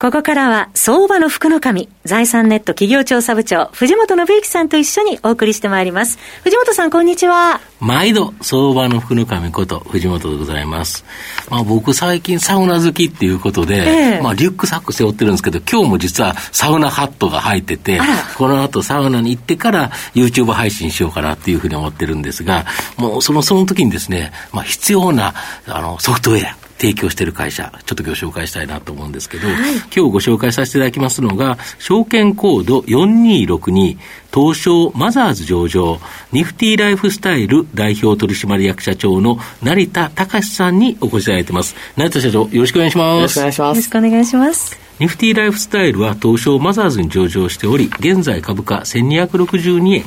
ここからは、相場の福の神、財産ネット企業調査部長、藤本信之さんと一緒にお送りしてまいります。藤本さん、こんにちは。毎度、相場の福の神こと、藤本でございます。まあ、僕、最近サウナ好きっていうことで、えー、まあ、リュックサック背負ってるんですけど、今日も実はサウナハットが入ってて、この後サウナに行ってから YouTube 配信しようかなっていうふうに思ってるんですが、もうその、その時にですね、まあ、必要な、あの、ソフトウェア、提供している会社、ちょっとご紹介したいなと思うんですけど、はい、今日ご紹介させていただきますのが、証券コード4262、東証マザーズ上場、ニフティライフスタイル代表取締役社長の成田隆さんにお越しいただいてます。成田社長、よろしくお願いします。よろしくお願いします。よろしくお願いします。ニフティライフスタイルは東証マザーズに上場しており、現在株価1262円、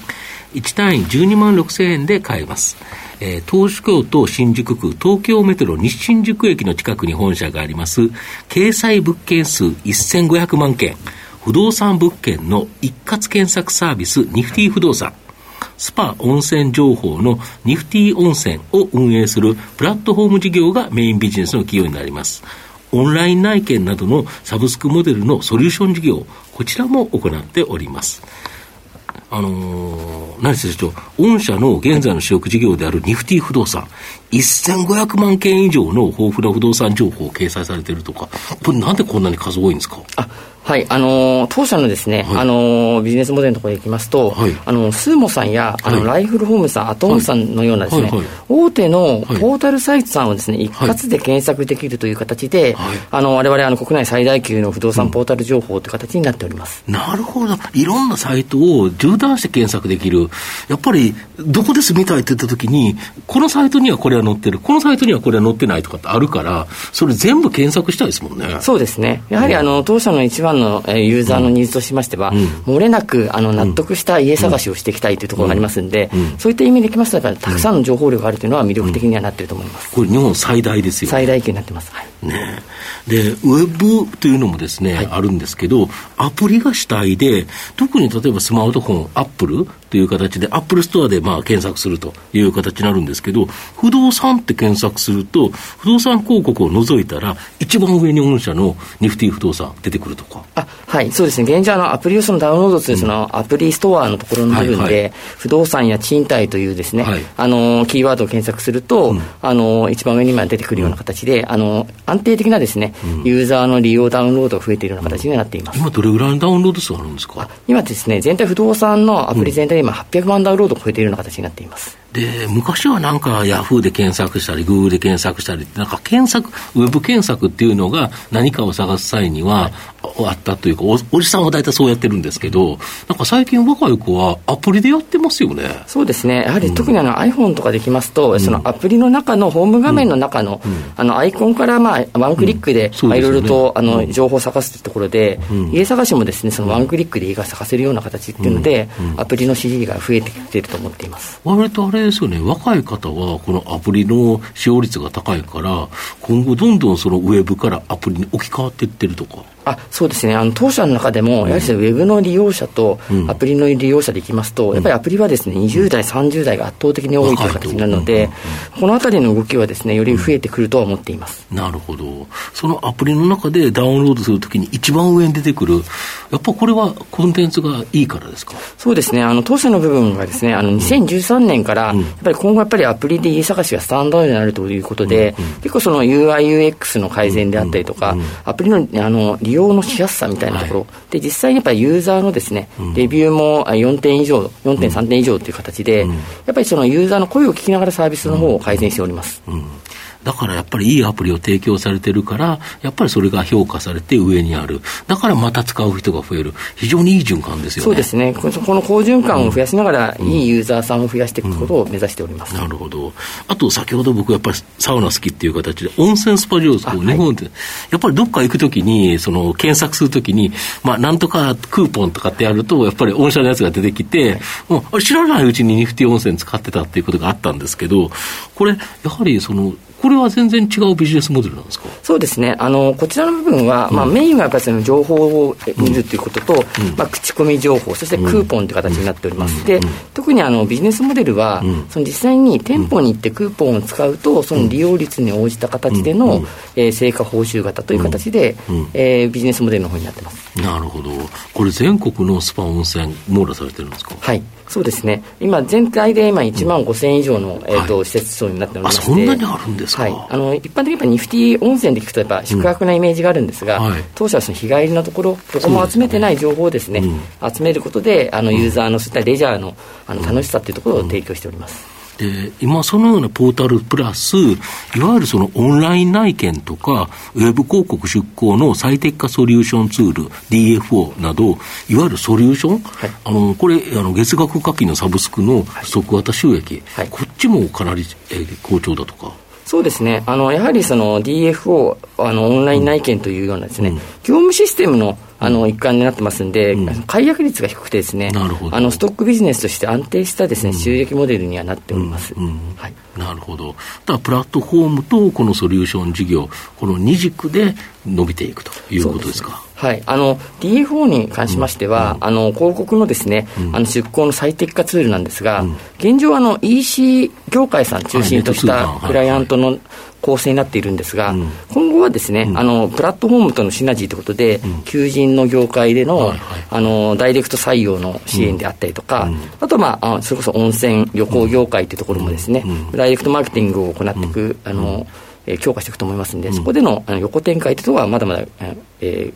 1単位12万6000円で買えます。えー、東京都新宿区東京メトロ西新宿駅の近くに本社があります、掲載物件数1500万件、不動産物件の一括検索サービスニフティ不動産。スパ温泉情報のニフティ温泉を運営するプラットフォーム事業がメインビジネスの企業になります。オンライン内見などのサブスクモデルのソリューション事業、こちらも行っております。あのー、何せ長、御社の現在の主力事業であるニフティ不動産、1500万件以上の豊富な不動産情報を掲載されているとか、これなんでこんなに数多いんですか？はい、あの当社のですね、はい、あのビジネスモデルのところへ行きますと、はい、あのスーモさんや、あのライフルホームさん、アトムさんのようなですね、大手のポータルサイトさんをですね、一括で検索できるという形で、はい、あの我々あの国内最大級の不動産ポータル情報という形になっております、うん、なるほど、いろんなサイトを縦断して検索できる、やっぱりどこで住みたいって言ったときに、このサイトにはこれは載ってる、このサイトにはこれは載ってないとかってあるから、それ全部検索したいですもんね。そうですね。やはりあの、当社の一番のユーザーのニーズとしましては、うん、漏れなくあの納得した家探しをしていきたいというところがありますんで、そういった意味でいきますと、たくさんの情報量があるというのは魅力的にはなっていると思います。これ日本最大ですよ、ね、最大級になってます。はい、ね。で、ウェブというのもですね、はい、あるんですけど、アプリが主体で、特に例えばスマートフォン、アップルという形で、アップルストアでまあ検索するという形になるんですけど、不動産って検索すると、不動産広告を除いたら、一番上に御社のニフティ不動産出てくるとか。あはい、そうですね、現状のアプリをそのダウンロードするそのアプリストアのところの部分で、はいはい、不動産や賃貸というですね、はい、あのキーワードを検索すると、うん、あの一番上に出てくるような形で、うん、あの安定的なですね、うん、ユーザーの利用ダウンロードが増えているような形になっています。今どれぐらいのダウンロード数あるんですか？今ですね、全体不動産のアプリ全体で今800万ダウンロードロードを超えているような形になっています。で、昔はなんかヤフーで検索したり、グーグルで検索したり、なんか検索、ウェブ検索っていうのが何かを探す際には、あったというかお、おじさんは大体そうやってるんですけど、なんか最近若い子はアプリでやってますよね。そうですね。やはり特にあの iPhone とかできますと、うん、そのアプリの中のホーム画面の中の、うん、あのアイコンからまあワンクリックで、まあいろいろとあの情報を探すというところで、家探しもですね、そのワンクリックで家が探せるような形っていうので、アプリの支持が増えてきていると思っています。割とあれですよね、若い方はこのアプリの使用率が高いから、今後どんどんそのウェブからアプリに置き換わっていってるとか。あそうですね。あの当社の中でも、やはりウェブの利用者とアプリの利用者でいきますと、やっぱりアプリはですね20代、30代が圧倒的に多いという形になるので、このあたりの動きはですねより増えてくるとは思っています、なるほど、そのアプリの中でダウンロードするときに、一番上に出てくる、やっぱこれはコンテンツがいいからですか？そうですね、あの当社の部分がですねあの2013年から、やっぱり今後、やっぱりアプリで家探しがスタンダードになるということで、結構その UI、UX の改善であったりとか、アプリのあの利用のしやすさみたいなところ、はい、で実際にやっぱりユーザーのですね、うん、レビューも4点以上、4.3点以上という形で、うん、やっぱりそのユーザーの声を聞きながらサービスの方を改善しております。うんだからやっぱりいいアプリを提供されてるから、やっぱりそれが評価されて上にある。だからまた使う人が増える。非常にいい循環ですよね。そうですね。この好循環を増やしながら、うん、いいユーザーさんを増やしていくことを目指しております。うん、なるほど。あと、先ほど僕やっぱりサウナ好きっていう形で、温泉スパ上手、日本で、やっぱりどっか行くときに、その検索するときに、まあなんとかクーポンとかってやると、やっぱり御社のやつが出てきて、もう知らないうちにニフティ温泉使ってたっていうことがあったんですけど、これ、やはりその、これは全然違うビジネスモデルなんですか？そうですね。あの、こちらの部分は、うん、まあ、メインはやっぱりその情報を見るということと、うん、まあ、口コミ情報、そしてクーポンという形になっております。で、特にあの、ビジネスモデルは、その実際に店舗に行ってクーポンを使うと、その利用率に応じた形での、えー、成果報酬型という形で、えー、ビジネスモデルの方になってます。なるほど。これ全国のスパ温泉網羅されてるんですか？はい。そうですね、今、全体で今、1万5000以上の、えーと施設層になっておりまして、そんなにあるんですか、はい、あの一般的にニフティ温泉で聞くと、やっぱ宿泊なイメージがあるんですが、うんはい、当社はその日帰りのところ、どこも集めてない情報をですね、集めることで、あのユーザーのそういったレジャーのあの楽しさっていうところを提供しております。で、今そのようなポータルプラス、いわゆるそのオンライン内見とか、ウェブ広告出稿の最適化ソリューションツール、DFO など、いわゆるソリューション、はい、あのこれあの、月額課金のサブスクの即型収益、はい、こっちもかなり、えー、好調だとか？そうですね、あのやはりその DFO、あのオンライン内見というようなですね、うん、業務システムのあの一環になってますんで、うん、解約率が低くてですね、あのストックビジネスとして安定したですね、収益モデルにはなっております。はい、なるほど。だプラットフォームとこのソリューション事業、この二軸で伸びていくということですか？はい、あの DFO に関しましては、うん、あの広告のですね、うん、あの出向の最適化ツールなんですが、うん、現状あの EC 業界さん中心としたクライアントの構成になっているんですが、今後はですね、あのプラットフォームとのシナジーということで、求人の業界での,、あのダイレクト採用の支援であったりとか、あと、まあ、それこそ温泉旅行業界というところもですね、ダイレクトマーケティングを行っていく、あの強化していくと思いますので、そこでのあの横展開というところはまだまだ、えー、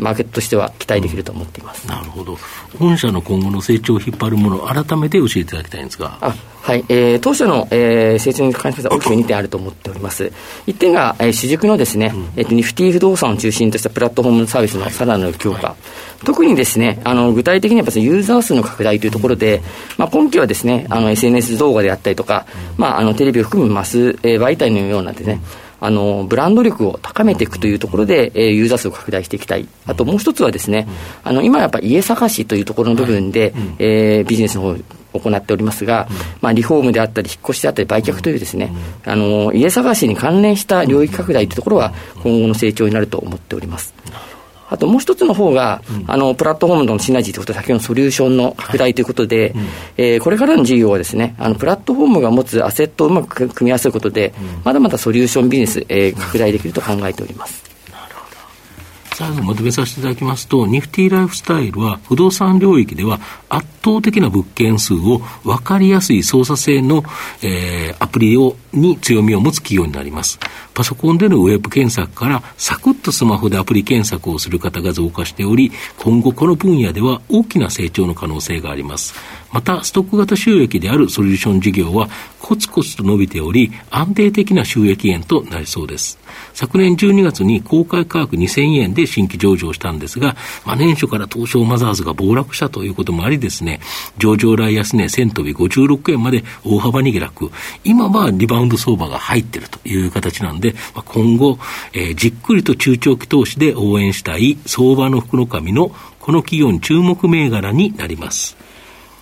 マーケットとしては期待できると思っています、うん、なるほど、本社の今後の成長を引っ張るもの、改めて教えていただきたいんですが。あはい、えー、当社の、えー、成長に関しては大きく2点あると思っております。1点が、えー、主軸のですね、うん、えーと、ニフティ不動産を中心としたプラットフォームサービスのさらなる強化。はい、特にですね、あの具体的にはやっぱユーザー数の拡大というところで、まあ、今期はですね、あの SNS 動画であったりとか、まあ、あのテレビを含むマス、えー、媒体のようなですね、あのブランド力を高めていくというところで、えー、ユーザー数を拡大していきたい、あともう一つはですね、あの今やっぱ家探しというところの部分で、はい、えー、ビジネスの方行っておりますが、まあ、リフォームであったり、引っ越しであったり、売却というですね、あの家探しに関連した領域拡大というところは、今後の成長になると思っております。あともう一つの方が、うん、あのプラットフォームとのシナジーということで、先ほどのソリューションの拡大ということで、はいうん、えー、これからの事業はですね、あのプラットフォームが持つアセットをうまく組み合わせることで、うん、まだまだソリューションビジネス、えー、拡大できると考えております。最後まとめさせていただきますと、ニフティライフスタイルは不動産領域では圧倒的な物件数を分かりやすい操作性の、えー、アプリをに強みを持つ企業になります。パソコンでのウェブ検索からサクッとスマホでアプリ検索をする方が増加しており、今後この分野では大きな成長の可能性があります。また、ストック型収益であるソリューション事業はコツコツと伸びており、安定的な収益源となりそうです。昨年12月に公開価格2000円で新規上場したんですが、まあ、年初から東証マザーズが暴落したということもありですね、上場来安値1000飛び56円まで大幅に下落。今はリバウンド相場が入っているという形なんで、まあ、今後、えー、じっくりと中長期投資で応援したい相場の福の神のこの企業に注目銘柄になります。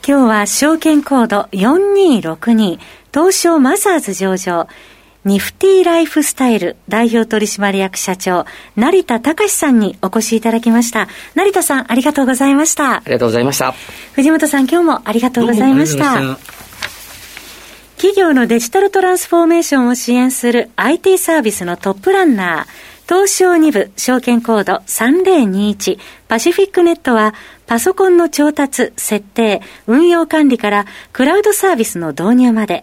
今日は証券コード4262東証マザーズ上場ニフティライフスタイル代表取締役社長、成田隆さんにお越しいただきました。成田さん、ありがとうございました。ありがとうございました。藤本さん、今日もありがとうございました。企業のデジタルトランスフォーメーションを支援する IT サービスのトップランナー、東証2部証券コード3021パシフィックネットはパソコンの調達、設定、運用管理からクラウドサービスの導入まで